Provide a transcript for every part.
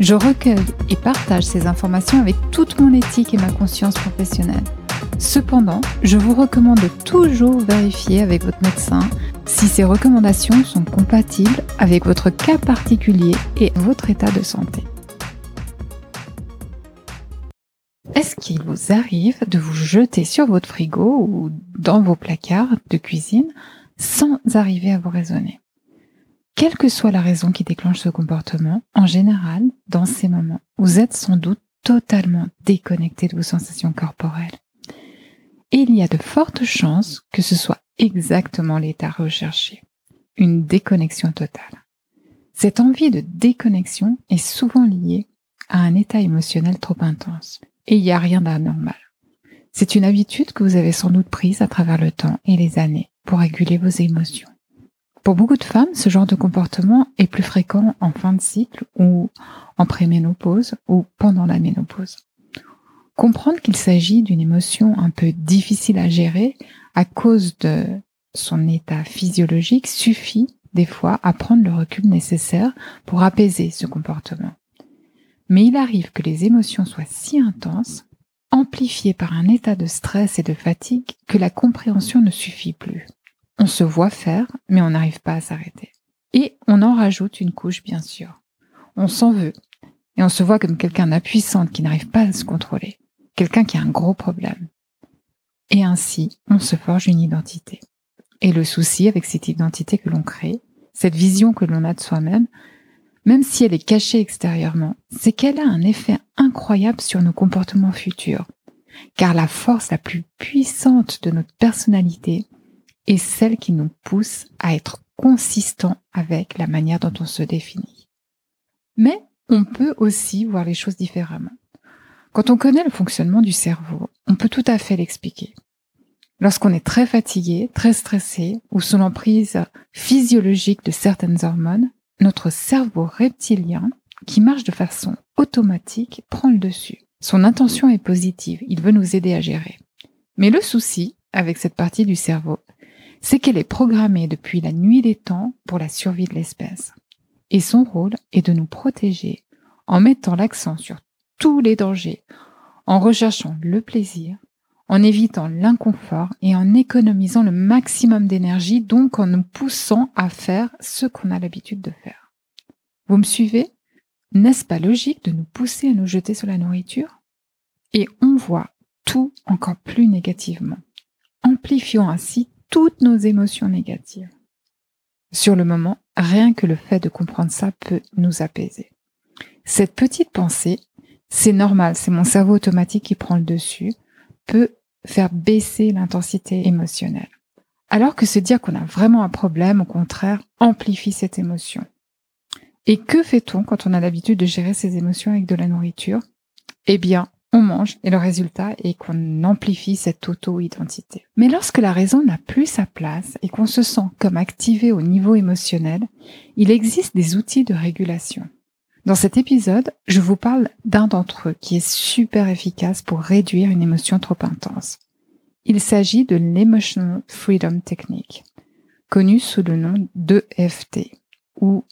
Je recueille et partage ces informations avec toute mon éthique et ma conscience professionnelle. Cependant, je vous recommande toujours vérifier avec votre médecin si ces recommandations sont compatibles avec votre cas particulier et votre état de santé. Est-ce qu'il vous arrive de vous jeter sur votre frigo ou dans vos placards de cuisine sans arriver à vous raisonner? Quelle que soit la raison qui déclenche ce comportement, en général, dans ces moments, vous êtes sans doute totalement déconnecté de vos sensations corporelles. Et il y a de fortes chances que ce soit exactement l'état recherché, une déconnexion totale. Cette envie de déconnexion est souvent liée à un état émotionnel trop intense. Et il n'y a rien d'anormal. C'est une habitude que vous avez sans doute prise à travers le temps et les années pour réguler vos émotions. Pour beaucoup de femmes, ce genre de comportement est plus fréquent en fin de cycle ou en préménopause ou pendant la ménopause. Comprendre qu'il s'agit d'une émotion un peu difficile à gérer à cause de son état physiologique suffit des fois à prendre le recul nécessaire pour apaiser ce comportement. Mais il arrive que les émotions soient si intenses, amplifiées par un état de stress et de fatigue, que la compréhension ne suffit plus. On se voit faire, mais on n'arrive pas à s'arrêter. Et on en rajoute une couche, bien sûr. On s'en veut, et on se voit comme quelqu'un d'impuissante qui n'arrive pas à se contrôler, quelqu'un qui a un gros problème. Et ainsi, on se forge une identité. Et le souci avec cette identité que l'on crée, cette vision que l'on a de soi-même, même si elle est cachée extérieurement, c'est qu'elle a un effet incroyable sur nos comportements futurs. Car la force la plus puissante de notre personnalité est celle qui nous pousse à être consistant avec la manière dont on se définit. Mais on peut aussi voir les choses différemment. Quand on connaît le fonctionnement du cerveau, on peut tout à fait l'expliquer. Lorsqu'on est très fatigué, très stressé ou sous l'emprise physiologique de certaines hormones, notre cerveau reptilien, qui marche de façon automatique, prend le dessus. Son intention est positive, il veut nous aider à gérer. Mais le souci, avec cette partie du cerveau, c'est qu'elle est programmée depuis la nuit des temps pour la survie de l'espèce. Et son rôle est de nous protéger en mettant l'accent sur tous les dangers, en recherchant le plaisir, en évitant l'inconfort et en économisant le maximum d'énergie, donc en nous poussant à faire ce qu'on a l'habitude de faire. Vous me suivez? N'est-ce pas logique de nous pousser à nous jeter sur la nourriture? Et on voit tout encore plus négativement, amplifiant ainsi toutes nos émotions négatives. Sur le moment, rien que le fait de comprendre ça peut nous apaiser. Cette petite pensée, c'est normal, c'est mon cerveau automatique qui prend le dessus, peut faire baisser l'intensité émotionnelle. Alors que se dire qu'on a vraiment un problème, au contraire, amplifie cette émotion. Et que fait-on quand on a l'habitude de gérer ses émotions avec de la nourriture? Eh bien, on mange et le résultat est qu'on amplifie cette auto-identité. Mais lorsque la raison n'a plus sa place et qu'on se sent comme activé au niveau émotionnel, il existe des outils de régulation. Dans cet épisode, je vous parle d'un d'entre eux qui est super efficace pour réduire une émotion trop intense. Il s'agit de l'Emotional Freedom Technique, connu sous le nom d'EFT ou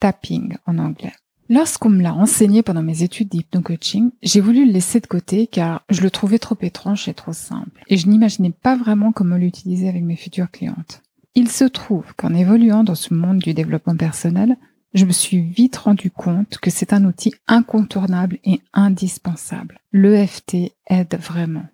tapping en anglais. Lorsqu'on me l'a enseigné pendant mes études d'hypno-coaching, j'ai voulu le laisser de côté car je le trouvais trop étrange et trop simple, et je n'imaginais pas vraiment comment l'utiliser avec mes futures clientes. Il se trouve qu'en évoluant dans ce monde du développement personnel, je me suis vite rendu compte que c'est un outil incontournable et indispensable. L'EFT aide vraiment.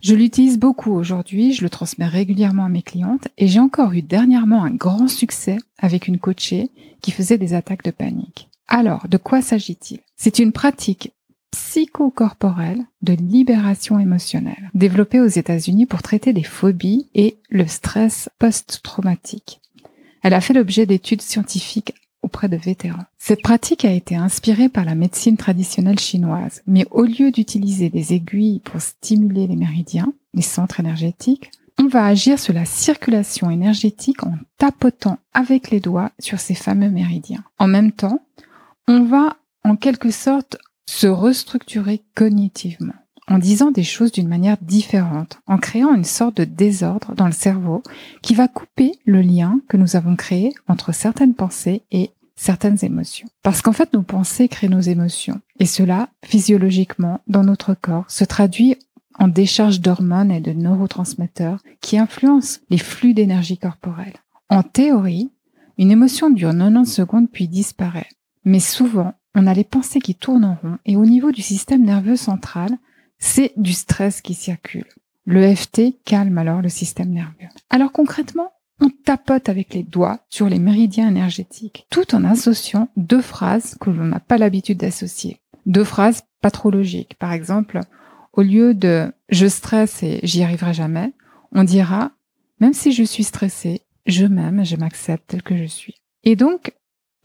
Je l'utilise beaucoup aujourd'hui, je le transmets régulièrement à mes clientes et j'ai encore eu dernièrement un grand succès avec une coachée qui faisait des attaques de panique. Alors, de quoi s'agit-il? C'est une pratique psychocorporelle de libération émotionnelle, développée aux États-Unis pour traiter des phobies et le stress post-traumatique. Elle a fait l'objet d'études scientifiques auprès de vétérans. Cette pratique a été inspirée par la médecine traditionnelle chinoise, mais au lieu d'utiliser des aiguilles pour stimuler les méridiens, les centres énergétiques, on va agir sur la circulation énergétique en tapotant avec les doigts sur ces fameux méridiens. En même temps, on va en quelque sorte se restructurer cognitivement en disant des choses d'une manière différente, en créant une sorte de désordre dans le cerveau qui va couper le lien que nous avons créé entre certaines pensées et certaines émotions. Parce qu'en fait, nos pensées créent nos émotions. Et cela, physiologiquement, dans notre corps, se traduit en décharge d'hormones et de neurotransmetteurs qui influencent les flux d'énergie corporelle. En théorie, une émotion dure 90 secondes puis disparaît. Mais souvent, on a les pensées qui tournent en rond et au niveau du système nerveux central, c'est du stress qui circule. Le FT calme alors le système nerveux. Alors concrètement, on tapote avec les doigts sur les méridiens énergétiques, tout en associant deux phrases que l'on n'a pas l'habitude d'associer. Deux phrases patrologiques. Par exemple, au lieu de je stresse et j'y arriverai jamais, on dira même si je suis stressé, je m'aime, je m'accepte tel que je suis. Et donc,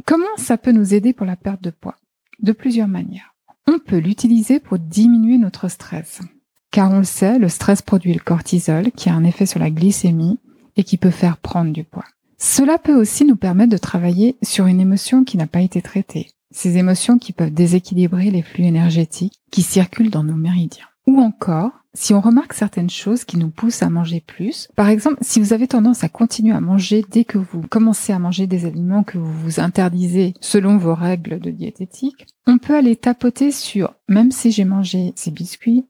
comment ça peut nous aider pour la perte de poids? De plusieurs manières. On peut l'utiliser pour diminuer notre stress. Car on le sait, le stress produit le cortisol qui a un effet sur la glycémie et qui peut faire prendre du poids. Cela peut aussi nous permettre de travailler sur une émotion qui n'a pas été traitée. Ces émotions qui peuvent déséquilibrer les flux énergétiques qui circulent dans nos méridiens. Ou encore, si on remarque certaines choses qui nous poussent à manger plus, par exemple, si vous avez tendance à continuer à manger dès que vous commencez à manger des aliments que vous vous interdisez selon vos règles de diététique, on peut aller tapoter sur même si j'ai mangé ces biscuits,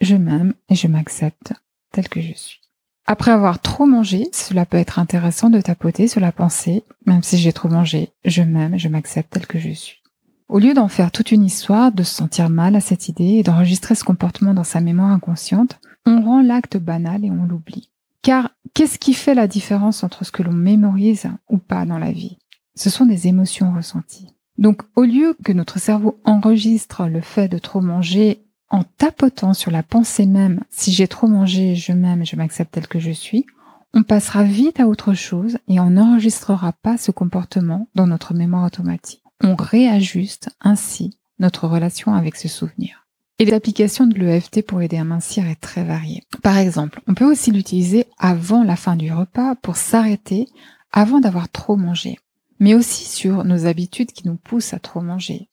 je m'aime et je m'accepte tel que je suis. Après avoir trop mangé, cela peut être intéressant de tapoter sur la pensée, même si j'ai trop mangé, je m'aime et je m'accepte tel que je suis. Au lieu d'en faire toute une histoire, de se sentir mal à cette idée et d'enregistrer ce comportement dans sa mémoire inconsciente, on rend l'acte banal et on l'oublie. Car qu'est-ce qui fait la différence entre ce que l'on mémorise ou pas dans la vie? Ce sont des émotions ressenties. Donc au lieu que notre cerveau enregistre le fait de trop manger en tapotant sur la pensée même, si j'ai trop mangé, je m'aime je m'accepte tel que je suis, on passera vite à autre chose et on n'enregistrera pas ce comportement dans notre mémoire automatique. On réajuste ainsi notre relation avec ce souvenir. Et l'application de l'EFT pour aider à mincir est très variée. Par exemple, on peut aussi l'utiliser avant la fin du repas pour s'arrêter avant d'avoir trop mangé, mais aussi sur nos habitudes qui nous poussent à trop manger,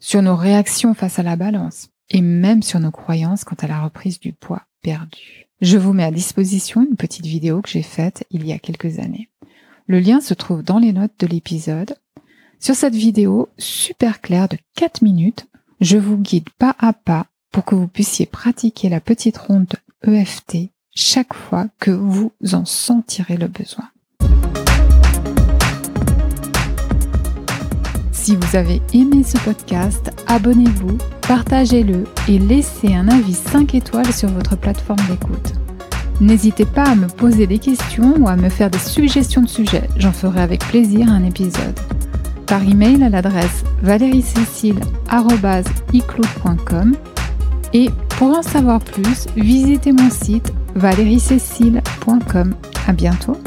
sur nos réactions face à la balance, et même sur nos croyances quant à la reprise du poids perdu. Je vous mets à disposition une petite vidéo que j'ai faite il y a quelques années. Le lien se trouve dans les notes de l'épisode sur cette vidéo super claire de 4 minutes, je vous guide pas à pas pour que vous puissiez pratiquer la petite ronde EFT chaque fois que vous en sentirez le besoin. Si vous avez aimé ce podcast, abonnez-vous, partagez-le et laissez un avis 5 étoiles sur votre plateforme d'écoute. N'hésitez pas à me poser des questions ou à me faire des suggestions de sujets, j'en ferai avec plaisir un épisode par email à l'adresse valeriecécile.com et pour en savoir plus, visitez mon site valeriecécile.com. À bientôt!